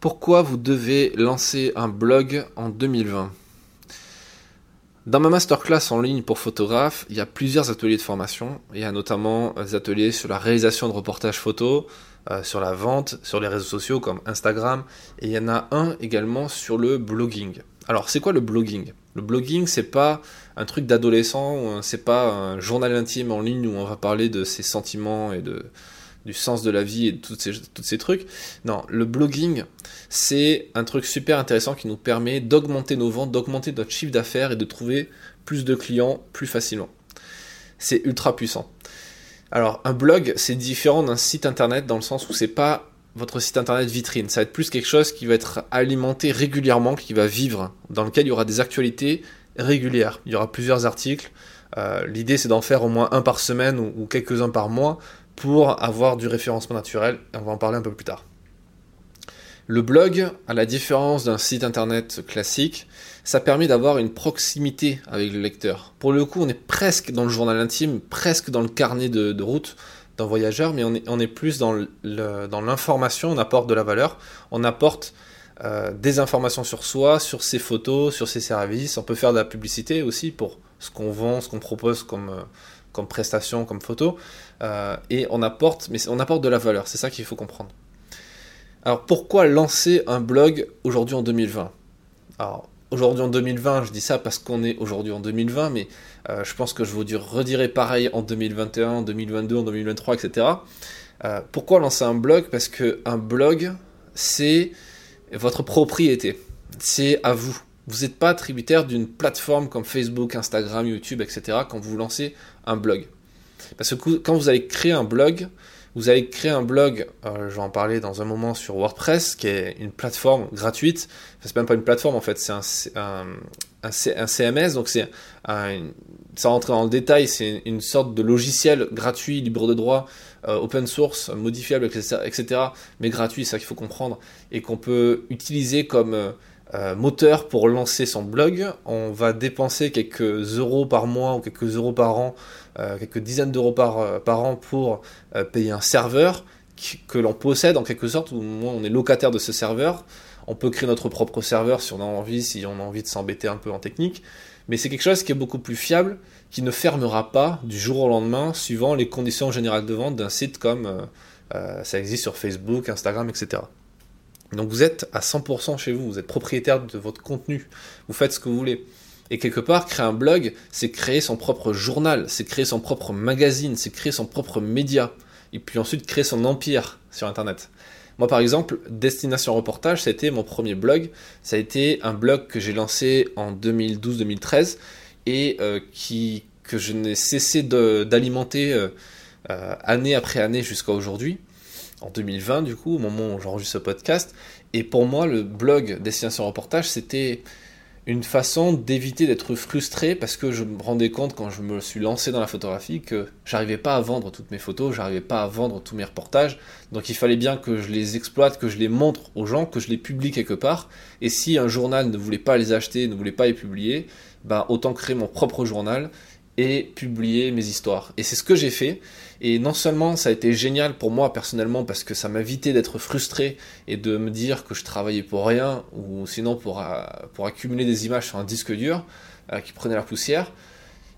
Pourquoi vous devez lancer un blog en 2020 Dans ma masterclass en ligne pour photographes, il y a plusieurs ateliers de formation. Il y a notamment des ateliers sur la réalisation de reportages photos, euh, sur la vente, sur les réseaux sociaux comme Instagram, et il y en a un également sur le blogging. Alors, c'est quoi le blogging? Le blogging, c'est pas un truc d'adolescent, c'est pas un journal intime en ligne où on va parler de ses sentiments et de, du sens de la vie et de tous ces, ces trucs. Non, le blogging, c'est un truc super intéressant qui nous permet d'augmenter nos ventes, d'augmenter notre chiffre d'affaires et de trouver plus de clients plus facilement. C'est ultra puissant. Alors, un blog, c'est différent d'un site internet dans le sens où c'est pas votre site internet vitrine. Ça va être plus quelque chose qui va être alimenté régulièrement, qui va vivre, dans lequel il y aura des actualités régulières. Il y aura plusieurs articles. Euh, l'idée, c'est d'en faire au moins un par semaine ou quelques-uns par mois pour avoir du référencement naturel. On va en parler un peu plus tard. Le blog, à la différence d'un site internet classique, ça permet d'avoir une proximité avec le lecteur. Pour le coup, on est presque dans le journal intime, presque dans le carnet de, route d'un voyageur, mais on est, plus dans l'information, on apporte de la valeur, on apporte euh, des informations sur soi, sur ses photos, sur ses services, on peut faire de la publicité aussi pour ce qu'on vend, ce qu'on propose comme, euh, comme prestation, comme photo, euh, et on apporte, mais on apporte de la valeur, c'est ça qu'il faut comprendre. Alors pourquoi lancer un blog aujourd'hui en 2020 Alors aujourd'hui en 2020, je dis ça parce qu'on est aujourd'hui en 2020, mais euh, je pense que je vous redirai pareil en 2021, en 2022, en 2023, etc. Euh, pourquoi lancer un blog? Parce que un blog, c'est votre propriété, c'est à vous. Vous n'êtes pas tributaire d'une plateforme comme Facebook, Instagram, YouTube, etc. quand vous lancez un blog. Parce que quand vous allez créer un blog, vous allez créer un blog, euh, je vais en parler dans un moment sur WordPress, qui est une plateforme gratuite. Enfin, c'est même pas une plateforme en fait, c'est un, CMS, donc c'est sans rentrer dans le détail, c'est une sorte de logiciel gratuit, libre de droit, euh, open source, modifiable, etc., etc. mais gratuit, c'est ça qu'il faut comprendre, et qu'on peut utiliser comme euh, euh, moteur pour lancer son blog. On va dépenser quelques euros par mois ou quelques euros par an, euh, quelques dizaines d'euros par, euh, par an pour payer un serveur que l'on possède en quelque sorte, ou moins on est locataire de ce serveur. On peut créer notre propre serveur si on a envie, si on a envie de s'embêter un peu en technique. Mais c'est quelque chose qui est beaucoup plus fiable, qui ne fermera pas du jour au lendemain, suivant les conditions générales de vente d'un site comme ça existe sur Facebook, Instagram, etc. Donc vous êtes à 100% chez vous, vous êtes propriétaire de votre contenu, vous faites ce que vous voulez. Et quelque part, créer un blog, c'est créer son propre journal, c'est créer son propre magazine, c'est créer son propre média. Et puis ensuite créer son empire sur Internet. Moi par exemple, Destination Reportage, ça a été mon premier blog. Ça a été un blog que j'ai lancé en 2012-2013 et euh, qui, que je n'ai cessé d'alimenter euh, euh, année après année jusqu'à aujourd'hui en 2020 du coup, au moment où j'enregistre ce podcast. Et pour moi, le blog Destination Reportage, c'était une façon d'éviter d'être frustré parce que je me rendais compte quand je me suis lancé dans la photographie que j'arrivais pas à vendre toutes mes photos, j'arrivais pas à vendre tous mes reportages. Donc il fallait bien que je les exploite, que je les montre aux gens, que je les publie quelque part. Et si un journal ne voulait pas les acheter, ne voulait pas les publier, ben autant créer mon propre journal et publier mes histoires. Et c'est ce que j'ai fait. Et non seulement ça a été génial pour moi personnellement parce que ça m'invitait d'être frustré et de me dire que je travaillais pour rien ou sinon pour, euh, accumuler des images sur un disque dur euh, qui prenait la poussière.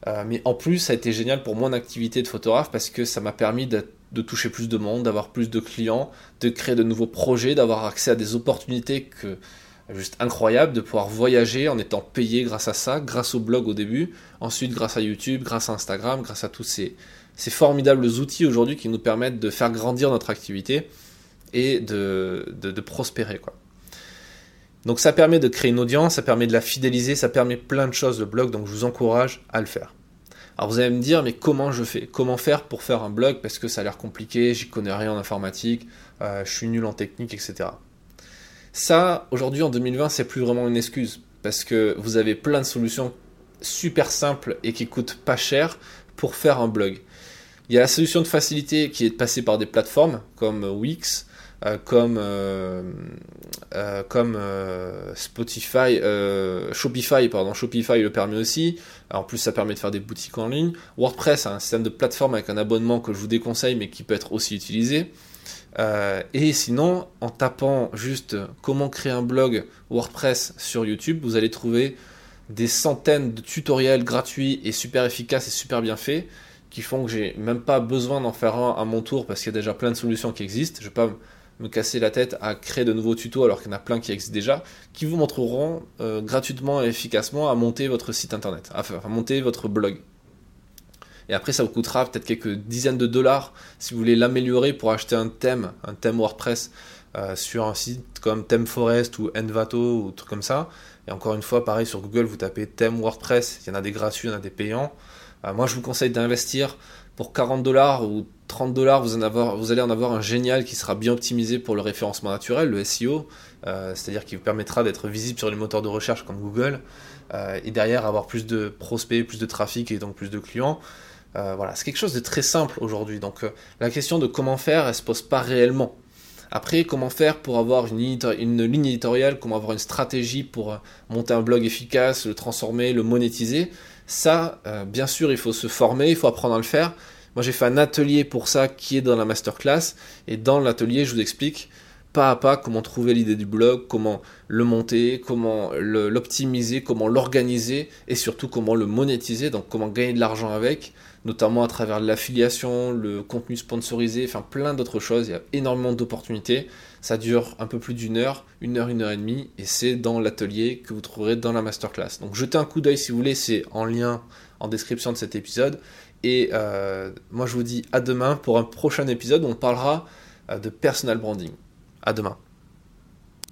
Euh, mais en plus, ça a été génial pour mon activité de photographe parce que ça m'a permis de, de, toucher plus de monde, d'avoir plus de clients, de créer de nouveaux projets, d'avoir accès à des opportunités que juste incroyable de pouvoir voyager en étant payé grâce à ça, grâce au blog au début, ensuite grâce à YouTube, grâce à Instagram, grâce à tous ces, formidables outils aujourd'hui qui nous permettent de faire grandir notre activité et de, prospérer. Donc ça permet de créer une audience, ça permet de la fidéliser, ça permet plein de choses le blog, donc je vous encourage à le faire. Alors vous allez me dire, mais comment je fais? Comment faire pour faire un blog? Parce que ça a l'air compliqué, j'y connais rien en informatique, euh, je suis nul en technique, etc. Ça, aujourd'hui en 2020, c'est plus vraiment une excuse parce que vous avez plein de solutions super simples et qui coûtent pas cher pour faire un blog. Il y a la solution de facilité qui est de passer par des plateformes comme Wix, euh, comme, euh, euh, comme Shopify, pardon, Shopify le permet aussi. En plus, ça permet de faire des boutiques en ligne. WordPress un système de plateforme avec un abonnement que je vous déconseille, mais qui peut être aussi utilisé. Euh, et sinon, en tapant juste comment créer un blog WordPress sur YouTube, vous allez trouver des centaines de tutoriels gratuits et super efficaces et super bien faits qui font que j'ai même pas besoin d'en faire un à mon tour parce qu'il y a déjà plein de solutions qui existent. Je vais pas me casser la tête à créer de nouveaux tutos alors qu'il y en a plein qui existent déjà, qui vous montreront euh, gratuitement et efficacement à monter votre site internet, à monter votre blog. Et après, ça vous coûtera peut-être quelques dizaines de dollars si vous voulez l'améliorer pour acheter un thème, un thème WordPress euh, sur un site comme ThemeForest ou Envato ou trucs comme ça. Et encore une fois, pareil sur Google, vous tapez thème WordPress, il y en a des gratuits, il y en a des payants. Euh, moi, je vous conseille d'investir pour 40 dollars ou 30 dollars, vous, vous allez en avoir un génial qui sera bien optimisé pour le référencement naturel, le SEO, euh, c'est-à-dire qui vous permettra d'être visible sur les moteurs de recherche comme Google, et derrière avoir plus de prospects, plus de trafic et donc plus de clients. Euh, voilà, c'est quelque chose de très simple aujourd'hui. Donc euh, la question de comment faire, elle se pose pas réellement. Après, comment faire pour avoir une, ligne éditoriale, comment avoir une stratégie pour euh, monter un blog efficace, le transformer, le monétiser, ça, bien sûr, il faut se former, il faut apprendre à le faire. Moi, j'ai fait un atelier pour ça qui est dans la masterclass. Et dans l'atelier, je vous explique pas à pas comment trouver l'idée du blog, comment le monter, comment l'optimiser, comment l'organiser et surtout comment le monétiser, donc comment gagner de l'argent avec, notamment à travers l'affiliation, le contenu sponsorisé, enfin plein d'autres choses. Il y a énormément d'opportunités. Ça dure un peu plus d'une heure, une heure, une heure et demie, et c'est dans l'atelier que vous trouverez dans la masterclass. Donc jetez un coup d'œil si vous voulez, c'est en lien en description de cet épisode. Et euh, moi je vous dis à demain pour un prochain épisode où on parlera euh, de personal branding. À demain.